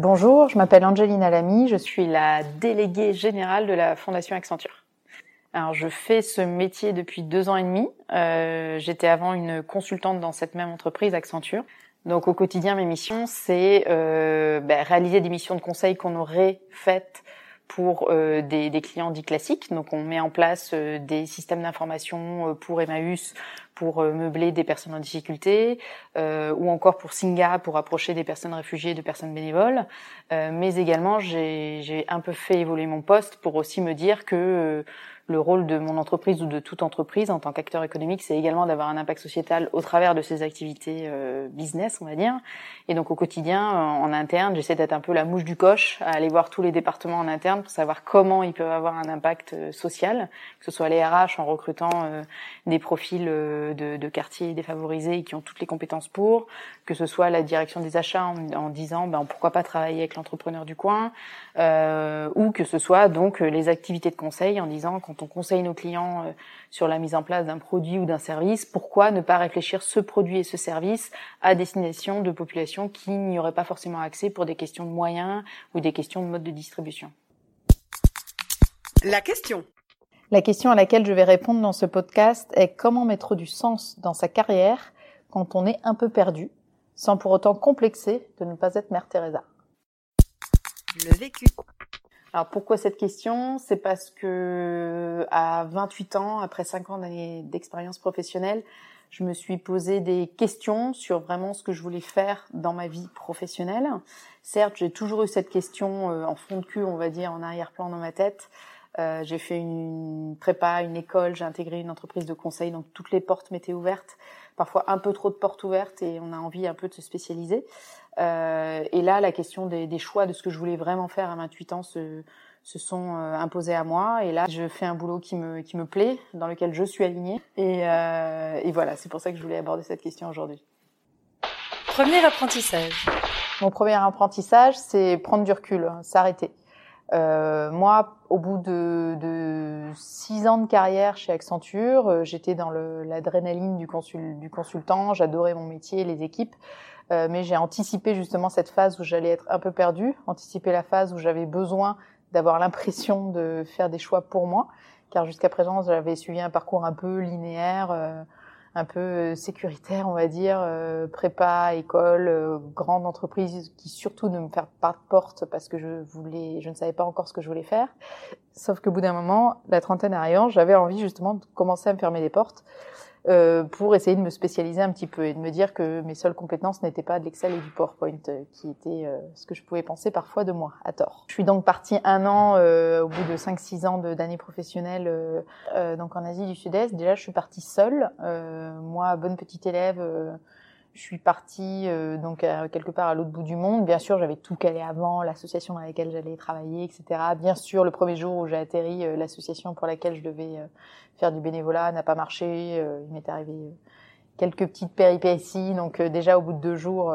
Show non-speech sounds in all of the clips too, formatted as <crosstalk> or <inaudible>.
Bonjour, je m'appelle Angelina Lamy, je suis la déléguée générale de la Fondation Accenture. Alors, je fais ce métier depuis deux ans et demi. Euh, J'étais avant une consultante dans cette même entreprise, Accenture. Donc, au quotidien, mes missions, c'est euh, bah, réaliser des missions de conseil qu'on aurait faites pour euh, des, des, clients dits classiques. Donc, on met en place euh, des systèmes d'information euh, pour Emmaüs, pour euh, meubler des personnes en difficulté, euh, ou encore pour Singa, pour approcher des personnes réfugiées, de personnes bénévoles. Euh, mais également, j'ai un peu fait évoluer mon poste pour aussi me dire que le rôle de mon entreprise ou de toute entreprise en tant qu'acteur économique, c'est également d'avoir un impact sociétal au travers de ses activités euh, business, on va dire. Et donc au quotidien, en, interne, j'essaie d'être un peu la mouche du coche, à aller voir tous les départements en interne pour savoir comment ils peuvent avoir un impact euh, social, que ce soit les RH en recrutant euh, des profils de, de, quartiers défavorisés qui ont toutes les compétences pour, que ce soit la direction des achats en, en disant ben, pourquoi pas travailler avec l'entrepreneur du coin, ou que ce soit donc les activités de conseil en disant on conseille nos clients euh, sur la mise en place d'un produit ou d'un service, pourquoi ne pas réfléchir ce produit et ce service à destination de populations qui n'y auraient pas forcément accès pour des questions de moyens ou des questions de mode de distribution? La question. La question à laquelle je vais répondre dans ce podcast est comment mettre du sens dans sa carrière quand on est un peu perdu, sans pour autant complexer de ne pas être Mère Teresa. Le vécu. Alors pourquoi cette question? C'est parce que à 28 ans, après 5 ans d'expérience professionnelle, je me suis posé des questions sur vraiment ce que je voulais faire dans ma vie professionnelle. Certes, j'ai toujours eu cette question euh, en fond de cul, on va dire, en arrière-plan dans ma tête. Euh, j'ai fait une prépa, une école, j'ai intégré une entreprise de conseil, donc toutes les portes m'étaient ouvertes. Parfois un peu trop de portes ouvertes et on a envie un peu de se spécialiser. Euh, et là, la question des, des, choix de ce que je voulais vraiment faire à 28 ans se, se sont euh, imposés à moi. Et là, je fais un boulot qui me, qui me plaît, dans lequel je suis alignée. Et, euh, et voilà, c'est pour ça que je voulais aborder cette question aujourd'hui. Premier apprentissage. Mon premier apprentissage, c'est prendre du recul, hein, s'arrêter. Euh, moi, au bout de, de, six ans de carrière chez Accenture, euh, j'étais dans l'adrénaline du, consul, du consultant, j'adorais mon métier, les équipes. Euh, mais j'ai anticipé justement cette phase où j'allais être un peu perdue, anticipé la phase où j'avais besoin d'avoir <laughs> l'impression de faire des choix pour moi, car jusqu'à présent j'avais suivi un parcours un peu linéaire, euh, un peu euh, sécuritaire, on va dire, prépa, école, grande entreprise qui surtout ne me fait pas de porte parce que je voulais, je ne savais pas encore ce que je voulais faire. Sauf qu'au bout d'un moment, la trentaine arrivant, j'avais envie justement de commencer à me fermer des portes euh, pour essayer de me spécialiser un petit peu et de me dire que mes seules compétences n'étaient pas de l'Excel et du PowerPoint, euh, qui était euh, ce que je pouvais penser parfois de moi, à tort. Je suis donc partie un an au bout de 5-6 ans d'années professionnelles donc en Asie du Sud-Est. Déjà, je suis partie seule. moi, bonne petite élève je suis partie euh, donc quelque part à l'autre bout du monde. Bien sûr, j'avais tout calé avant, l'association dans laquelle j'allais travailler, etc. Bien sûr, le premier jour où j'ai atterri, euh, l'association pour laquelle je devais euh, faire du bénévolat n'a pas marché. il m'est arrivé quelques petites péripéties. Donc déjà au bout de deux jours,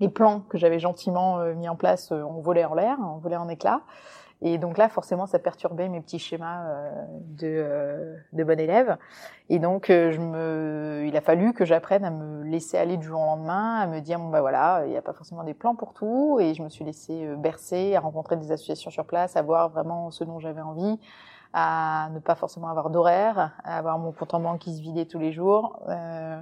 les plans que j'avais gentiment mis en place ont volé en l'air, ont volé en éclats. Et donc là, forcément, ça perturbait mes petits schémas de, de bon élève. Et donc, je me, il a fallu que j'apprenne à me laisser aller du jour au lendemain, à me dire bon bah voilà, il n'y a pas forcément des plans pour tout. Et je me suis laissée bercer, à rencontrer des associations sur place, à voir vraiment ce dont j'avais envie à ne pas forcément avoir d'horaire, à avoir mon compte en banque qui se vidait tous les jours. Euh,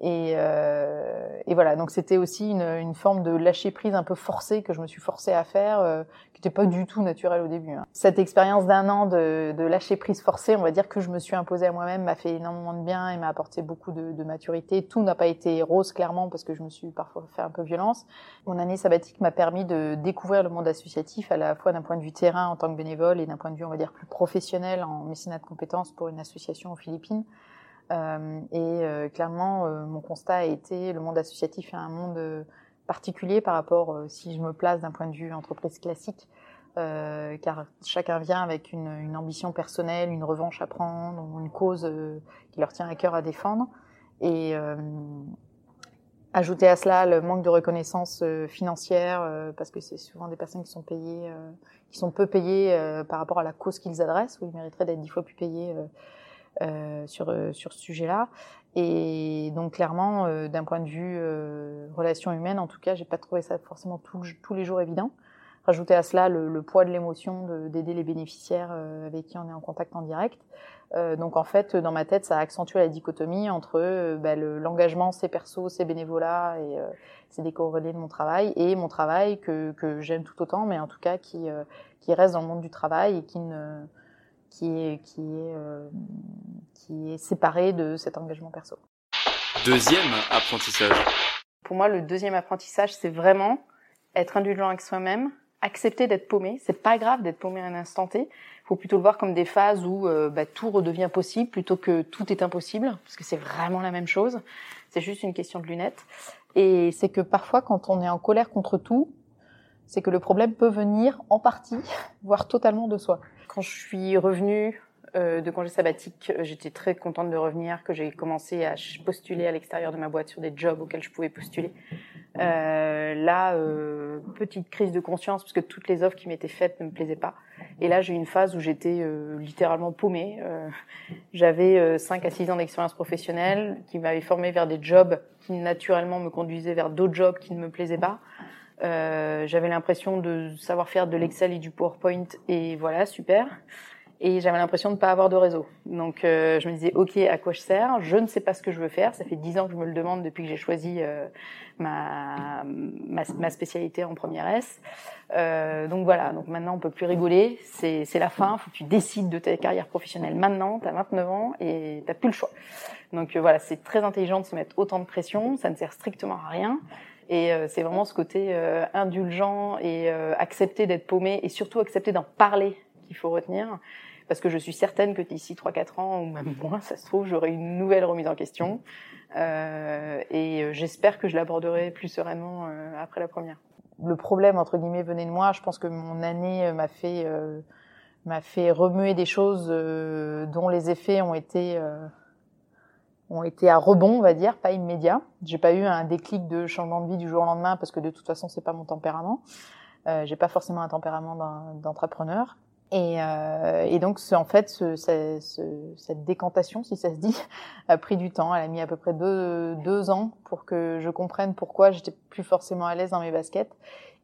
et, euh, et, voilà, donc c'était aussi une, une, forme de lâcher prise un peu forcée que je me suis forcée à faire, euh, qui n'était pas du tout naturel au début. Hein. Cette expérience d'un an de, de, lâcher prise forcée, on va dire que je me suis imposée à moi-même, m'a fait énormément de bien et m'a apporté beaucoup de, de maturité. Tout n'a pas été rose clairement parce que je me suis parfois fait un peu violence. Mon année sabbatique m'a permis de découvrir le monde associatif à la fois d'un point de vue terrain en tant que bénévole et d'un point de vue, on va dire, plus professionnel en mécénat de compétences pour une association aux Philippines. Euh, et euh, clairement, euh, mon constat a été le monde associatif est un monde particulier par rapport, si je me place d'un point de vue entreprise classique, euh, car chacun vient avec une, une, ambition personnelle, une revanche à prendre, une cause euh, qui leur tient à cœur à défendre. Et euh, ajouter à cela le manque de reconnaissance financière, parce que c'est souvent des personnes qui sont payées, qui sont peu payées par rapport à la cause qu'ils adressent, où ils mériteraient d'être dix fois plus payés euh, sur, euh, sur ce sujet-là. Et donc clairement, euh, d'un point de vue relation humaine, en tout cas, j'ai pas trouvé ça forcément tous les jours évident. Rajouter à cela le, le poids de l'émotion d'aider les bénéficiaires avec qui on est en contact en direct. Euh, donc en fait, dans ma tête, ça a accentué la dichotomie entre euh, bah, l'engagement, c'est perso, c'est bénévolat et euh, c'est décorrélé de mon travail et mon travail que, que j'aime tout autant, mais en tout cas qui, qui reste dans le monde du travail et qui ne qui est, qui est, euh, qui est séparé de cet engagement perso. Deuxième apprentissage. Pour moi, le deuxième apprentissage, c'est vraiment être indulgent avec soi-même, accepter d'être paumé. C'est pas grave d'être paumé à un instant T. Il faut plutôt le voir comme des phases où euh, bah, tout redevient possible plutôt que tout est impossible, parce que c'est vraiment la même chose. C'est juste une question de lunettes. Et c'est que parfois, quand on est en colère contre tout, c'est que le problème peut venir en partie, <laughs> voire totalement de soi. Quand je suis revenue euh, de congé sabbatique, j'étais très contente de revenir, que j'ai commencé à postuler à l'extérieur de ma boîte sur des jobs auxquels je pouvais postuler. Euh, là, euh, petite crise de conscience parce que toutes les offres qui m'étaient faites ne me plaisaient pas. Et là, j'ai eu une phase où j'étais euh, littéralement paumée. Euh, J'avais 5 à 6 ans d'expérience professionnelle qui m'avaient formé vers des jobs qui naturellement me conduisaient vers d'autres jobs qui ne me plaisaient pas. Euh, j'avais l'impression de savoir faire de l'Excel et du PowerPoint et voilà, super. Et j'avais l'impression de ne pas avoir de réseau. Donc euh, je me disais, ok, à quoi je sers? Je ne sais pas ce que je veux faire. Ça fait dix ans que je me le demande depuis que j'ai choisi euh, ma, ma, spécialité en première S. Euh, donc voilà, donc maintenant on peut plus rigoler. C'est la fin. Faut que tu décides de ta carrière professionnelle maintenant. Tu as 29 ans et tu plus le choix. Donc euh, voilà, c'est très intelligent de se mettre autant de pression. Ça ne sert strictement à rien. Et euh, c'est vraiment ce côté euh, indulgent et euh, accepter d'être paumé et surtout accepter d'en parler qu'il faut retenir. Parce que je suis certaine que d'ici 3-4 ans, ou même moins, ça se trouve, j'aurai une nouvelle remise en question. et j'espère que je l'aborderai plus sereinement après la première. Le problème, entre guillemets, venait de moi. Je pense que mon année m'a fait, m'a fait remuer des choses dont les effets ont été ont été à rebond, on va dire, pas immédiat. J'ai pas eu un déclic de changement de vie du jour au lendemain parce que de toute façon c'est pas mon tempérament. Euh, j'ai pas forcément un tempérament d'entrepreneur. Et, euh, et, donc en fait ce, ce, cette décantation, si ça se dit, <laughs> a pris du temps. Elle a mis à peu près deux, deux ans pour que je comprenne pourquoi j'étais plus forcément à l'aise dans mes baskets.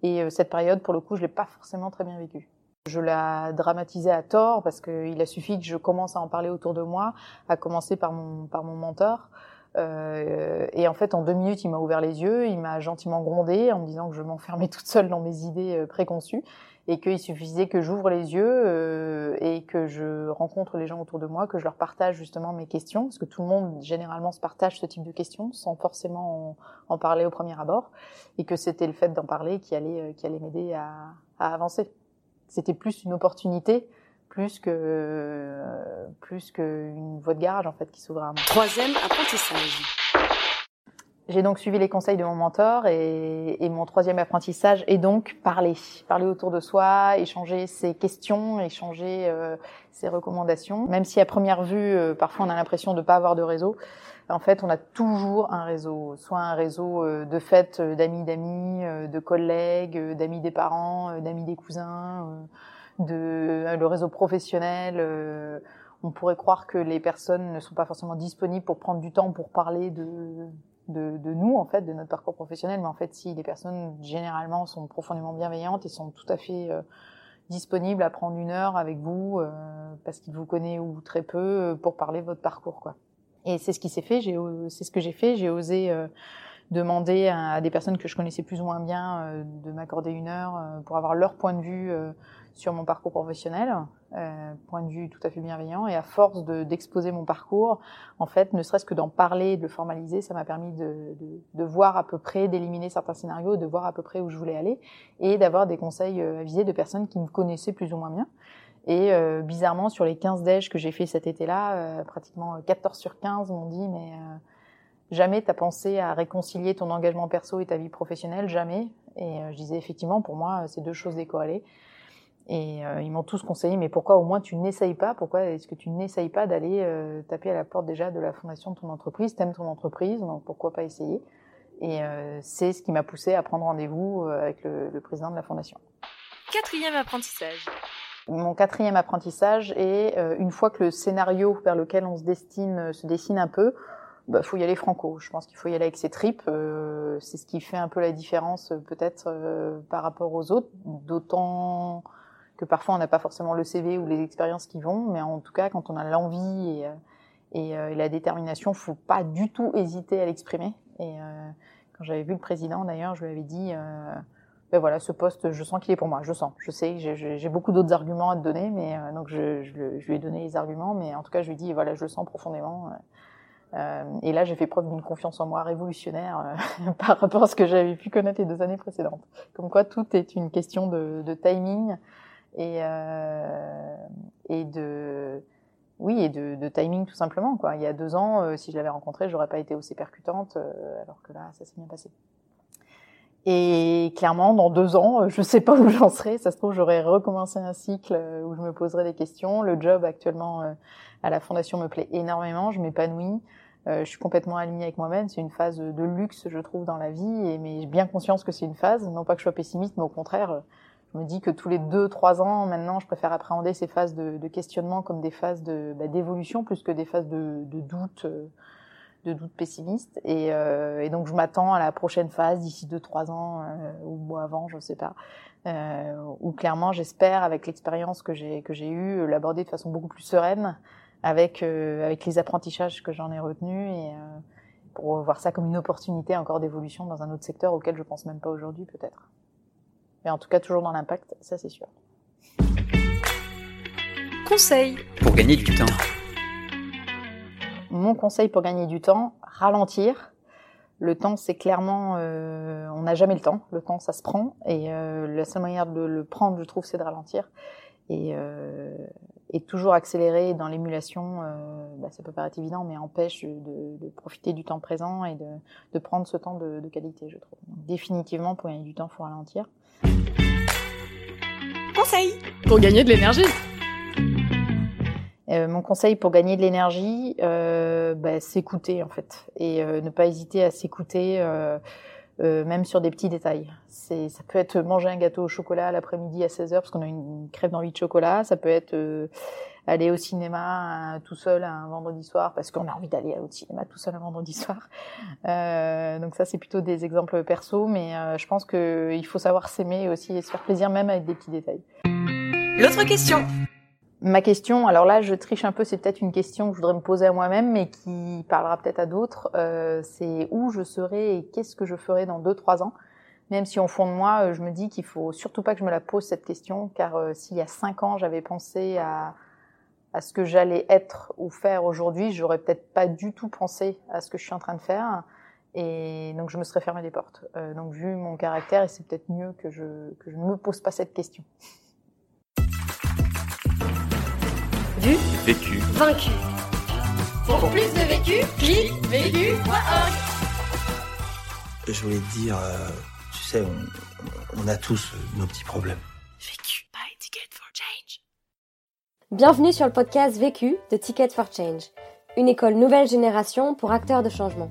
Et euh, cette période, pour le coup, je l'ai pas forcément très bien vécue. Je la dramatisais à tort parce qu'il a suffi que je commence à en parler autour de moi, à commencer par mon, par mon mentor. Euh, et en fait, en deux minutes, il m'a ouvert les yeux, il m'a gentiment grondé en me disant que je m'enfermais toute seule dans mes idées euh, préconçues et qu'il suffisait que j'ouvre les yeux euh, et que je rencontre les gens autour de moi, que je leur partage justement mes questions, parce que tout le monde généralement se partage ce type de questions sans forcément en, parler au premier abord, et que c'était le fait d'en parler qui allait, euh, qui allait m'aider à, à avancer c'était plus une opportunité plus que plus qu'une voie de garage en fait qui s'ouvrait à moi. Troisième apprentissage. J'ai donc suivi les conseils de mon mentor et, et, mon troisième apprentissage est donc parler, parler autour de soi, échanger ses questions, échanger euh, ses recommandations. Même si à première vue, euh, parfois on a l'impression de ne pas avoir de réseau, en fait on a toujours un réseau, soit un réseau euh, de fêtes d'amis d'amis, de collègues, d'amis des parents, d'amis des cousins de le réseau professionnel. on pourrait croire que les personnes ne sont pas forcément disponibles pour prendre du temps pour parler de, de, de, nous en fait, de notre parcours professionnel. Mais en fait, si les personnes généralement sont profondément bienveillantes et sont tout à fait disponibles à prendre une heure avec vous parce qu'ils vous connaissent ou très peu pour parler votre parcours, quoi. Et c'est ce qui s'est fait. C'est ce que j'ai fait. J'ai osé demander à, des personnes que je connaissais plus ou moins bien euh, de m'accorder une heure euh, pour avoir leur point de vue euh, sur mon parcours professionnel, point de vue tout à fait bienveillant. Et à force d'exposer mon parcours, en fait, ne serait-ce que d'en parler, de le formaliser, ça m'a permis de, de, de, voir à peu près, d'éliminer certains scénarios, de voir à peu près où je voulais aller, et d'avoir des conseils avisés de personnes qui me connaissaient plus ou moins bien. Et euh, bizarrement, sur les 15 déj que j'ai fait cet été-là, euh, pratiquement 14 sur 15 m'ont dit mais Jamais t'as pensé à réconcilier ton engagement perso et ta vie professionnelle, jamais. Et euh, je disais effectivement, pour moi, c'est deux choses décorrélées. Et euh, ils m'ont tous conseillé, mais pourquoi au moins tu n'essayes pas? Pourquoi est-ce que tu n'essayes pas d'aller euh, taper à la porte déjà de la fondation de ton entreprise? T'aimes ton entreprise, donc pourquoi pas essayer? Et c'est ce qui m'a poussé à prendre rendez-vous avec le, le, président de la fondation. Quatrième apprentissage. Mon quatrième apprentissage est une fois que le scénario vers lequel on se destine se dessine un peu, bah, faut y aller franco. Je pense qu'il faut y aller avec ses tripes. Euh, c'est ce qui fait un peu la différence euh, peut-être euh, par rapport aux autres. D'autant que parfois on n'a pas forcément le CV ou les expériences qui vont, mais en tout cas quand on a l'envie et, et, et, la détermination, faut pas du tout hésiter à l'exprimer. Et quand j'avais vu le président d'ailleurs, je lui avais dit. ben voilà, ce poste, je sens qu'il est pour moi. Je sens, je sais, j'ai beaucoup d'autres arguments à te donner, mais donc je, je, je, lui ai donné les arguments, mais en tout cas, je lui ai dit voilà, je le sens profondément. Euh, et là, j'ai fait preuve d'une confiance en moi révolutionnaire euh, <laughs> par rapport à ce que j'avais pu connaître les deux années précédentes. Comme quoi, tout est une question de, de timing et, euh, et de oui et de, de, timing tout simplement. Quoi. Il y a deux ans, euh, si je l'avais rencontré, j'aurais pas été aussi percutante, euh, alors que là, ça s'est bien passé. Et clairement, dans deux ans, je sais pas <laughs> où j'en serai. Ça se trouve, j'aurais recommencé un cycle où je me poserais des questions. Le job actuellement à la fondation me plaît énormément. Je m'épanouis. Euh, je suis complètement alignée avec moi-même. C'est une phase de luxe, je trouve, dans la vie, et mais bien conscience que c'est une phase. Non pas que je sois pessimiste, mais au contraire, je me dis que tous les deux, trois ans, maintenant, je préfère appréhender ces phases de, de questionnement comme des phases de bah, d'évolution plus que des phases de, de doute, euh, de doute pessimiste. Et, euh, et donc, je m'attends à la prochaine phase d'ici deux, trois ans euh, ou avant, je sais pas, euh, où clairement, j'espère, avec l'expérience que j'ai que j'ai eue, l'aborder de façon beaucoup plus sereine avec euh, avec les apprentissages que j'en ai retenus et euh, pour voir ça comme une opportunité encore d'évolution dans un autre secteur auquel je pense même pas aujourd'hui peut-être. Mais en tout cas toujours dans l'impact, ça c'est sûr. Conseil pour gagner du temps. Mon conseil pour gagner du temps, ralentir. Le temps, c'est clairement, euh, on n'a jamais le temps. Le temps, ça se prend, et euh, la seule manière de le prendre, je trouve, c'est de ralentir. Et, euh, et toujours accélérer dans l'émulation, euh, bah, ça peut paraître évident, mais empêche de, de, profiter du temps présent et de, de prendre ce temps de, de qualité, je trouve. Donc, définitivement, pour gagner du temps, il faut ralentir. Conseil pour gagner de l'énergie. Euh, mon conseil pour gagner de l'énergie, euh, bah, s'écouter en fait, et euh, ne pas hésiter à s'écouter. Euh, même sur des petits détails. Ça peut être manger un gâteau au chocolat l'après-midi à 16h parce qu'on a une crève d'envie de chocolat. Ça peut être euh, aller au cinéma euh, tout seul un vendredi soir parce qu'on a envie d'aller au cinéma tout seul un vendredi soir. Donc ça, c'est plutôt des exemples perso, mais je pense qu'il faut savoir s'aimer aussi et se faire plaisir même avec des petits détails. L'autre question Ma question, alors là, je triche un peu, c'est peut-être une question que je voudrais me poser à moi-même, mais qui parlera peut-être à d'autres. Euh, c'est où je serai et qu'est-ce que je ferai dans deux, trois ans. Même si au fond de moi, euh, je me dis qu'il faut surtout pas que je me la pose cette question, car euh, s'il y a cinq ans, j'avais pensé à, à ce que j'allais être ou faire aujourd'hui, j'aurais peut-être pas du tout pensé à ce que je suis en train de faire. Et donc je me serais fermé des portes. Euh, donc vu mon caractère, et c'est peut-être mieux que je, que je ne me pose pas cette question. Vu, vécu, vaincu. Pour plus de vécu, clique vécu.org. Je voulais te dire, euh, tu sais, on, on, a tous nos petits problèmes. Vécu, buy ticket for change. Bienvenue sur le podcast Vécu de Ticket for Change, une école nouvelle génération pour acteurs de changement.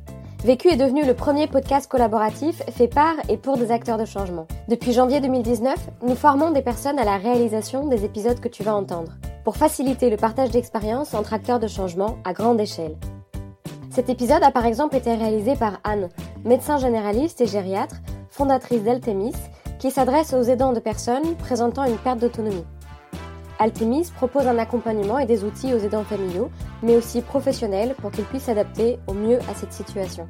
Vécu est devenu le premier podcast collaboratif fait par et pour des acteurs de changement. Depuis janvier 2019, nous formons des personnes à la réalisation des épisodes que tu vas entendre, pour faciliter le partage d'expériences entre acteurs de changement à grande échelle. Cet épisode a par exemple été réalisé par Anne, médecin généraliste et gériatre, fondatrice d'Altemis, qui s'adresse aux aidants de personnes présentant une perte d'autonomie. Altemis propose un accompagnement et des outils aux aidants familiaux, mais aussi professionnels pour qu'ils puissent s'adapter au mieux à cette situation.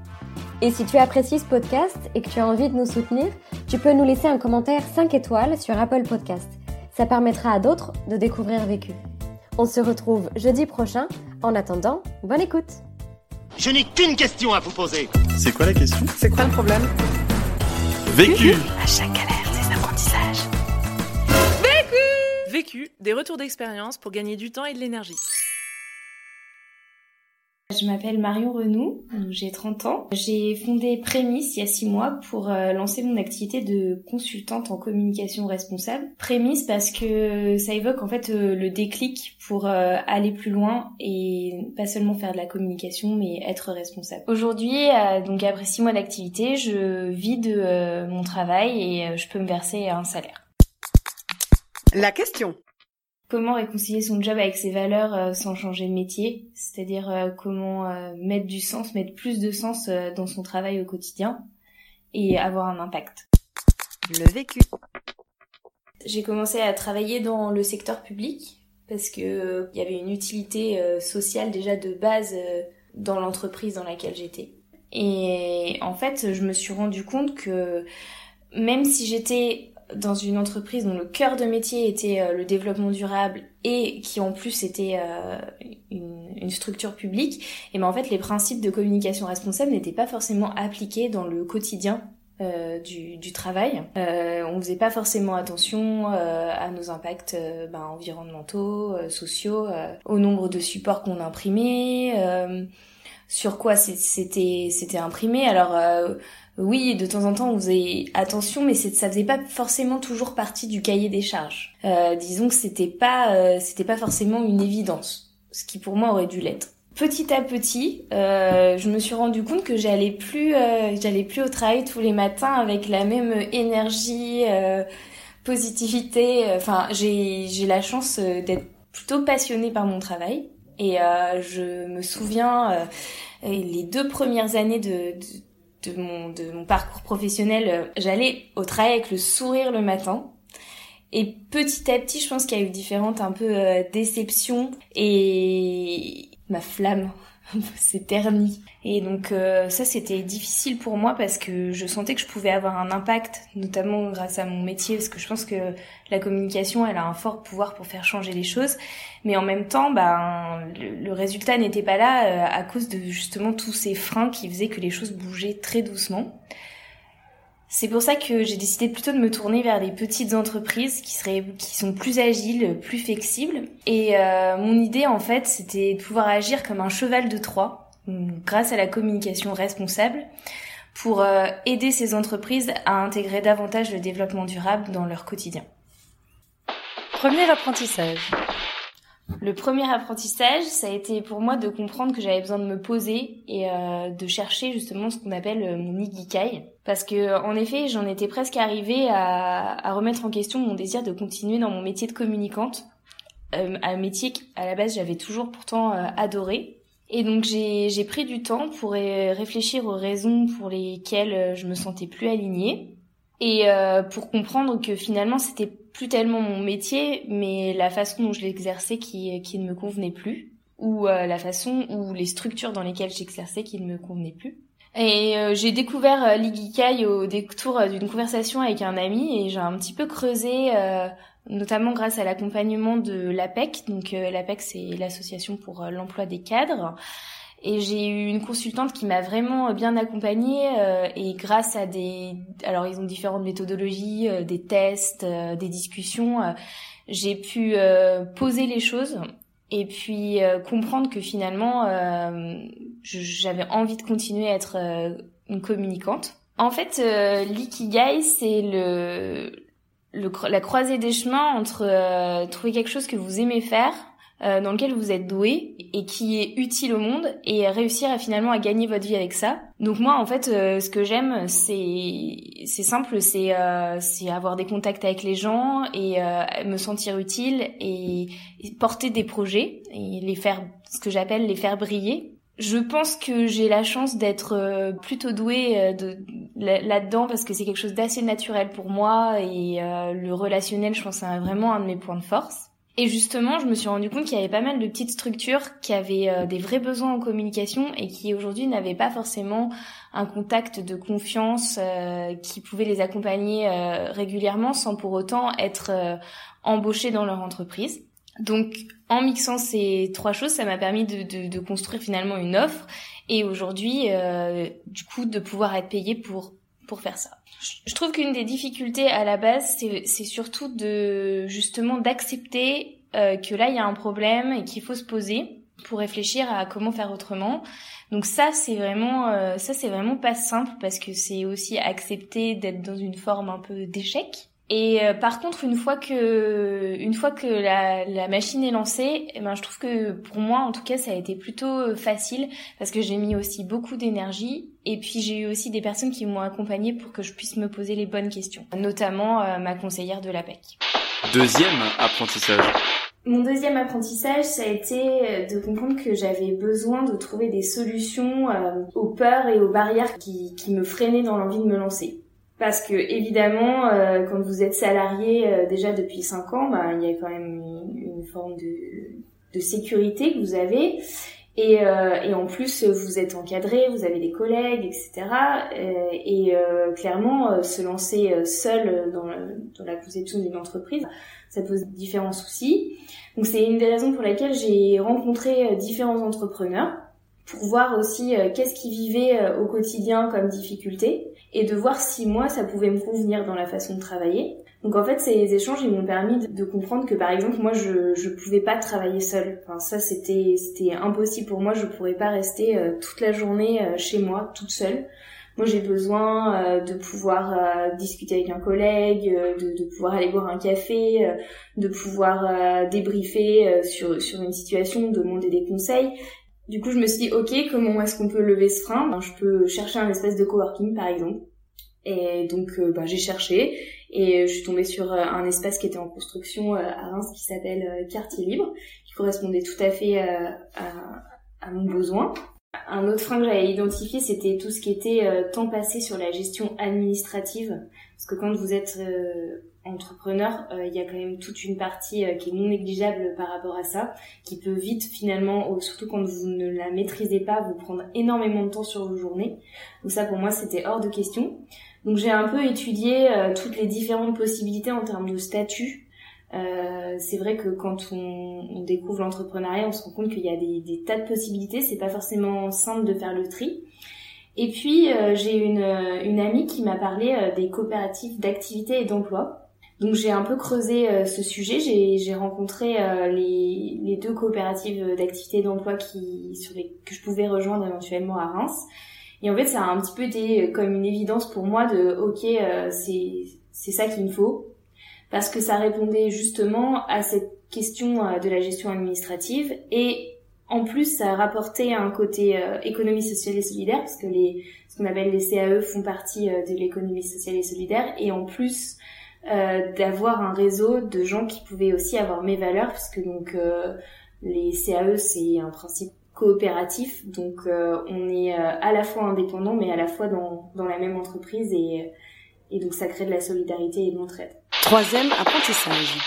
Et si tu apprécies ce podcast et que tu as envie de nous soutenir, tu peux nous laisser un commentaire 5 étoiles sur Apple Podcast. Ça permettra à d'autres de découvrir Vécu. On se retrouve jeudi prochain. En attendant, bonne écoute. Je n'ai qu'une question à vous poser. C'est quoi la question? C'est quoi le problème? Vécu À chaque galère, des apprentissages. Des retours d'expérience pour gagner du temps et de l'énergie. Je m'appelle Marion Renou, j'ai 30 ans. J'ai fondé Prémisse il y a 6 mois pour euh, lancer mon activité de consultante en communication responsable. Prémisse parce que ça évoque en fait euh, le déclic pour euh, aller plus loin et pas seulement faire de la communication mais être responsable. Aujourd'hui, donc après 6 mois d'activité, je vis de mon travail et je peux me verser un salaire. La question comment réconcilier son job avec ses valeurs euh, sans changer de métier, c'est-à-dire euh, comment euh, mettre du sens, mettre plus de sens dans son travail au quotidien et avoir un impact? Le vécu. J'ai commencé à travailler dans le secteur public parce que il y avait une utilité sociale déjà de base dans l'entreprise dans laquelle j'étais. Et en fait, je me suis rendu compte que même si j'étais dans une entreprise dont le cœur de métier était euh, le développement durable et qui en plus était euh, une, structure publique, et ben en fait les principes de communication responsable n'étaient pas forcément appliqués dans le quotidien euh, du, travail. On faisait pas forcément attention à nos impacts ben, environnementaux, sociaux, au nombre de supports qu'on imprimait, sur quoi c'était c'était imprimé. Alors oui, de temps en temps, on faisait attention, mais ça faisait pas forcément toujours partie du cahier des charges. Euh, disons que c'était pas, euh, c'était pas forcément une évidence, ce qui pour moi aurait dû l'être. Petit à petit, euh, je me suis rendu compte que j'allais plus, j'allais plus au travail tous les matins avec la même énergie, positivité. Enfin, j'ai j'ai la chance d'être plutôt passionnée par mon travail. Et je me souviens les deux premières années de mon, mon parcours professionnel, euh, j'allais au travail avec le sourire le matin. Et petit à petit, je pense qu'il y a eu différentes un peu euh, déceptions et ma flamme <laughs> s'est ternie. Et donc euh, ça, c'était difficile pour moi parce que je sentais que je pouvais avoir un impact, notamment grâce à mon métier, parce que je pense que la communication, elle a un fort pouvoir pour faire changer les choses. Mais en même temps, ben, le, résultat n'était pas là euh, à cause de justement tous ces freins qui faisaient que les choses bougeaient très doucement. C'est pour ça que j'ai décidé plutôt de me tourner vers les petites entreprises qui seraient, qui sont plus agiles, plus flexibles. Et euh, mon idée, en fait, c'était de pouvoir agir comme un cheval de Troie, grâce à la communication responsable, pour euh, aider ces entreprises à intégrer davantage le développement durable dans leur quotidien. Premier apprentissage. Le premier apprentissage, ça a été pour moi de comprendre que j'avais besoin de me poser et euh, de chercher justement ce qu'on appelle euh, mon ikigai. Parce que en effet, j'en étais presque arrivée à, remettre en question mon désir de continuer dans mon métier de communicante, euh, un métier qu'à la base j'avais toujours pourtant adoré. Et donc j'ai pris du temps pour réfléchir aux raisons pour lesquelles je me sentais plus alignée et pour comprendre que finalement c'était plus tellement mon métier, mais la façon dont je l'exerçais qui, qui ne me convenait plus, ou euh, la façon ou les structures dans lesquelles j'exerçais qui ne me convenaient plus. Et euh, j'ai découvert euh, l'igikai au détour d'une conversation avec un ami et j'ai un petit peu creusé, notamment grâce à l'accompagnement de l'APEC. Donc l'APEC, c'est l'association pour l'emploi des cadres. Et j'ai eu une consultante qui m'a vraiment bien accompagnée et grâce à des, alors ils ont différentes méthodologies, des tests, des discussions, j'ai pu poser les choses et puis comprendre que finalement j'avais envie de continuer à être une communicante. En fait, l'ikigai c'est le le, la croisée des chemins entre euh, trouver quelque chose que vous aimez faire, euh, dans lequel vous êtes doué et qui est utile au monde et réussir à finalement à gagner votre vie avec ça. Donc moi en fait euh, ce que j'aime c'est c'est simple c'est c'est avoir des contacts avec les gens et me sentir utile et, porter des projets et les faire ce que j'appelle les faire briller je pense que j'ai la chance d'être euh, plutôt douée euh, de, là-dedans parce que c'est quelque chose d'assez naturel pour moi et euh, le relationnel, je pense, c'est vraiment un de mes points de force. Et justement, je me suis rendu compte qu'il y avait pas mal de petites structures qui avaient des vrais besoins en communication et qui aujourd'hui n'avaient pas forcément un contact de confiance qui pouvait les accompagner régulièrement sans pour autant être embauchés dans leur entreprise. Donc, en mixant ces trois choses, ça m'a permis de, de, de, construire finalement une offre et aujourd'hui, euh, du coup, de pouvoir être payé pour faire ça. Je trouve qu'une des difficultés à la base, c'est surtout de justement d'accepter euh, que là il y a un problème et qu'il faut se poser pour réfléchir à comment faire autrement. Donc ça c'est vraiment euh, ça c'est vraiment pas simple parce que c'est aussi accepter d'être dans une forme un peu d'échec et euh, par contre, une fois que, une fois que la, la machine est lancée, eh ben, je trouve que pour moi, en tout cas, ça a été plutôt euh, facile parce que j'ai mis aussi beaucoup d'énergie. Et puis j'ai eu aussi des personnes qui m'ont accompagnée pour que je puisse me poser les bonnes questions, notamment euh, ma conseillère de l'APEC. Deuxième apprentissage. Mon deuxième apprentissage, ça a été de comprendre que j'avais besoin de trouver des solutions aux peurs et aux barrières qui, qui me freinaient dans l'envie de me lancer parce que évidemment, euh, quand vous êtes salarié euh, déjà depuis 5 ans, bah, il y a quand même une, forme de, de, sécurité que vous avez. Et, euh, et, en plus, vous êtes encadré, vous avez des collègues, etc. et clairement, se lancer seul dans, dans la conception d'une entreprise, ça pose différents soucis. Donc c'est une des raisons pour lesquelles j'ai rencontré différents entrepreneurs pour voir aussi qu'est-ce qu'ils vivaient au quotidien comme difficulté et de voir si moi ça pouvait me convenir dans la façon de travailler. Donc en fait ces échanges ils m'ont permis de, comprendre que par exemple moi je je pouvais pas travailler seule. Enfin ça c'était c'était impossible pour moi, je pourrais pas rester euh, toute la journée euh, chez moi toute seule. Moi j'ai besoin euh, de pouvoir discuter avec un collègue, de, de, pouvoir aller boire un café, de pouvoir débriefer sur sur une situation, demander des conseils. Du coup, je me suis dit, ok, comment est-ce qu'on peut lever ce frein? Ben, Je peux chercher un espèce de coworking, par exemple. Et donc, euh, ben, j'ai cherché et je suis tombée sur euh, un espace qui était en construction euh, à Reims qui s'appelle Quartier Libre, qui correspondait tout à fait à, mon besoin. Un autre frein que j'avais identifié, c'était tout ce qui était temps passé sur la gestion administrative. Parce que quand vous êtes entrepreneur, euh, il y a quand même toute une partie euh, qui est non négligeable par rapport à ça, qui peut vite finalement, surtout quand vous ne la maîtrisez pas, vous prendre énormément de temps sur vos journées. Donc ça pour moi c'était hors de question. Donc j'ai un peu étudié euh, toutes les différentes possibilités en termes de statut. C'est vrai que quand on, on découvre l'entrepreneuriat, on se rend compte qu'il y a des, des, tas de possibilités. C'est pas forcément simple de faire le tri. Et puis j'ai une, une amie qui m'a parlé des coopératives d'activité et d'emploi. Donc j'ai un peu creusé euh, ce sujet, j'ai rencontré euh, les, les, deux coopératives d'activité d'emploi qui sur les que je pouvais rejoindre éventuellement à Reims. Et en fait, ça a un petit peu été comme une évidence pour moi de OK, euh, c'est c'est ça qu'il me faut parce que ça répondait justement à cette question de la gestion administrative. Et en plus ça rapportait un côté économie sociale et solidaire parce que les ce qu'on appelle les CAE font partie de l'économie sociale et solidaire. Et en plus euh, d'avoir un réseau de gens qui pouvaient aussi avoir mes valeurs, puisque donc euh, les CAE c'est un principe coopératif, donc euh, on est à la fois indépendant mais à la fois dans, dans la même entreprise. Et, et donc ça crée de la solidarité et de l'entraide. Troisième apprentissage.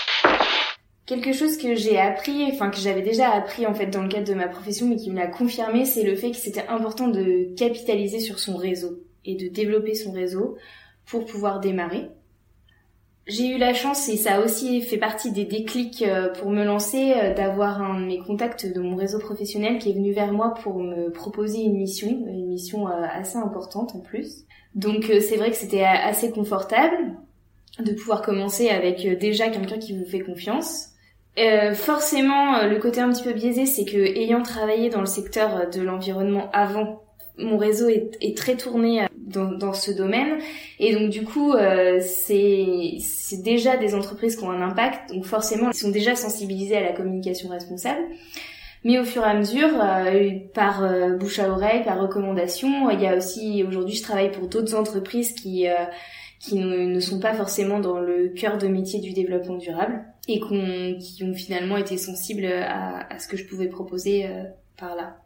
Quelque chose que j'ai appris, enfin que j'avais déjà appris en fait dans le cadre de ma profession, mais qui me l'a confirmé, c'est le fait que c'était important de capitaliser sur son réseau et de développer son réseau pour pouvoir démarrer. J'ai eu la chance, et ça a aussi fait partie des déclics euh, pour me lancer, euh, d'avoir un de mes contacts de mon réseau professionnel qui est venu vers moi pour me proposer une mission, une mission euh, assez importante en plus. Donc c'est vrai que c'était assez confortable de pouvoir commencer avec déjà quelqu'un qui vous fait confiance. Euh, forcément, le côté un petit peu biaisé, c'est que ayant travaillé dans le secteur de l'environnement avant, mon réseau est, très tourné dans, dans, ce domaine. Et donc du coup euh, c'est déjà des entreprises qui ont un impact. Donc forcément ils sont déjà sensibilisés à la communication responsable. Mais au fur et à mesure euh, par euh, bouche à oreille par recommandation il y a aussi aujourd'hui je travaille pour d'autres entreprises qui qui ne, sont pas forcément dans le cœur de métier du développement durable et qui ont finalement été sensibles à, à ce que je pouvais proposer par là.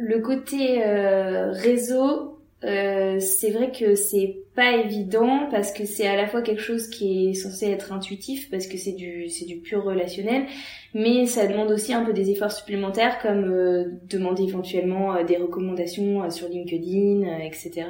Le côté réseau, euh, c'est vrai que c'est pas évident parce que c'est à la fois quelque chose qui est censé être intuitif parce que c'est du c'est du pur relationnel, mais ça demande aussi un peu des efforts supplémentaires comme euh, demander éventuellement euh, des recommandations sur LinkedIn, etc.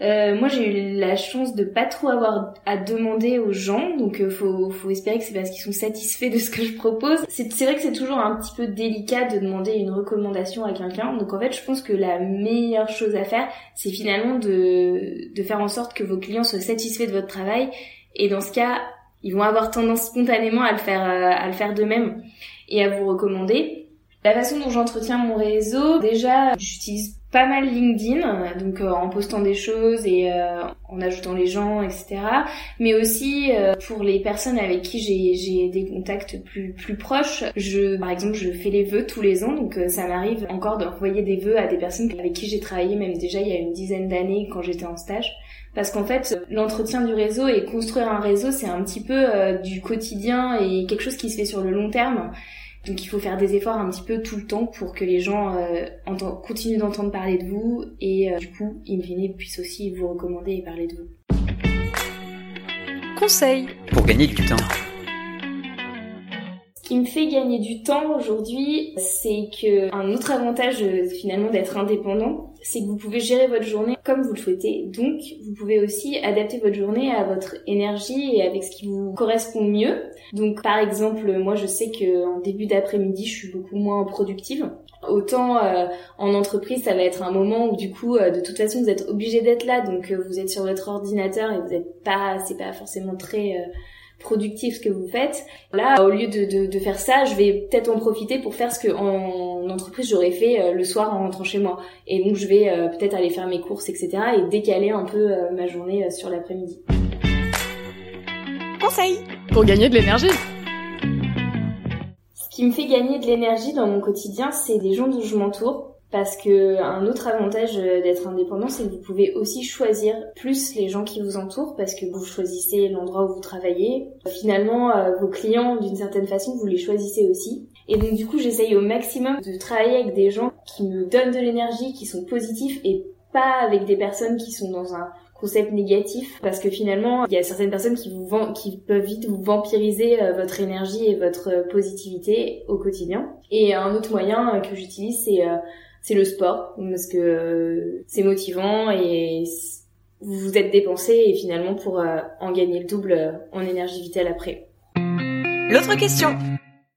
Euh, moi, j'ai eu la chance de pas trop avoir à demander aux gens, donc euh, faut, faut espérer que c'est parce qu'ils sont satisfaits de ce que je propose. C'est, vrai que c'est toujours un petit peu délicat de demander une recommandation à quelqu'un, donc en fait, je pense que la meilleure chose à faire, c'est finalement de, de faire en sorte que vos clients soient satisfaits de votre travail, et dans ce cas, ils vont avoir tendance spontanément à le faire, euh, à le faire d'eux-mêmes et à vous recommander. La façon dont j'entretiens mon réseau, déjà, j'utilise pas mal LinkedIn, donc euh, en postant des choses et euh, en ajoutant les gens, etc. Mais aussi euh, pour les personnes avec qui j'ai, des contacts plus plus proches. Je, par exemple, je fais les vœux tous les ans, donc ça m'arrive encore d'envoyer des vœux à des personnes avec qui j'ai travaillé même déjà il y a une dizaine d'années quand j'étais en stage. Parce qu'en fait, l'entretien du réseau et construire un réseau, c'est un petit peu du quotidien et quelque chose qui se fait sur le long terme. Donc il faut faire des efforts un petit peu tout le temps pour que les gens euh, continuent d'entendre parler de vous et euh, du coup, in fine, puissent aussi vous recommander et parler de vous. Conseil pour gagner du temps. Qui me fait gagner du temps aujourd'hui, c'est que un autre avantage euh, finalement d'être indépendant, c'est que vous pouvez gérer votre journée comme vous le souhaitez. Donc, vous pouvez aussi adapter votre journée à votre énergie et avec ce qui vous correspond mieux. Donc, par exemple, moi, je sais que en début d'après-midi, je suis beaucoup moins productive. Autant euh, en entreprise, ça va être un moment où du coup, euh, de toute façon, vous êtes obligé d'être là, donc euh, vous êtes sur votre ordinateur et vous n'êtes pas, c'est pas forcément très productif ce que vous faites. Là, au lieu de, de, de faire ça, je vais peut-être en profiter pour faire ce que en entreprise j'aurais fait euh, le soir en rentrant chez moi. Et donc je vais euh, peut-être aller faire mes courses, etc. et décaler un peu euh, ma journée sur l'après-midi. Conseil pour gagner de l'énergie. Ce qui me fait gagner de l'énergie dans mon quotidien, c'est des gens dont je m'entoure parce que un autre avantage d'être indépendant, c'est que vous pouvez aussi choisir plus les gens qui vous entourent parce que vous choisissez l'endroit où vous travaillez. Finalement, euh, vos clients, d'une certaine façon, vous les choisissez aussi. Et donc du coup, j'essaye au maximum de travailler avec des gens qui me donnent de l'énergie, qui sont positifs et pas avec des personnes qui sont dans un concept négatif parce que finalement il y a certaines personnes qui vous qui peuvent vite vous vampiriser euh, votre énergie et votre positivité au quotidien et un autre moyen que j'utilise c'est c'est le sport parce que euh, c'est motivant et vous vous êtes dépensé et finalement pour euh, en gagner le double euh, en énergie vitale après. L'autre question.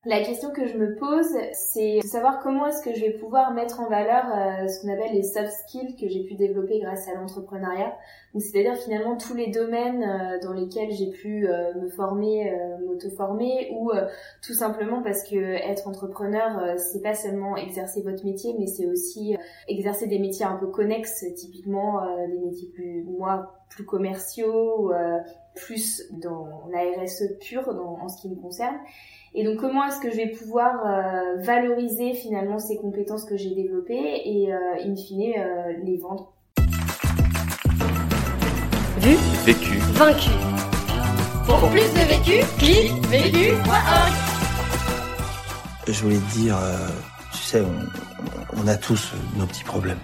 La question que je me pose, c'est de savoir comment est-ce que je vais pouvoir mettre en valeur euh, ce qu'on appelle les soft skills que j'ai pu développer grâce à l'entrepreneuriat. Donc c'est-à-dire finalement tous les domaines euh, dans lesquels j'ai pu euh, me former, m'auto-former, ou tout simplement parce que être entrepreneur, c'est pas seulement exercer votre métier, mais c'est aussi exercer des métiers un peu connexes, typiquement des métiers plus, moi, plus commerciaux, plus dans la RSE pure en ce qui me concerne. Et donc comment est-ce que je vais pouvoir euh, valoriser finalement ces compétences que j'ai développées et euh, in fine euh, les vendre? Vu. Vécu. Vaincu. Pour plus de vécu, clique vécu.org Je voulais te dire, tu sais, on, on a tous nos petits problèmes.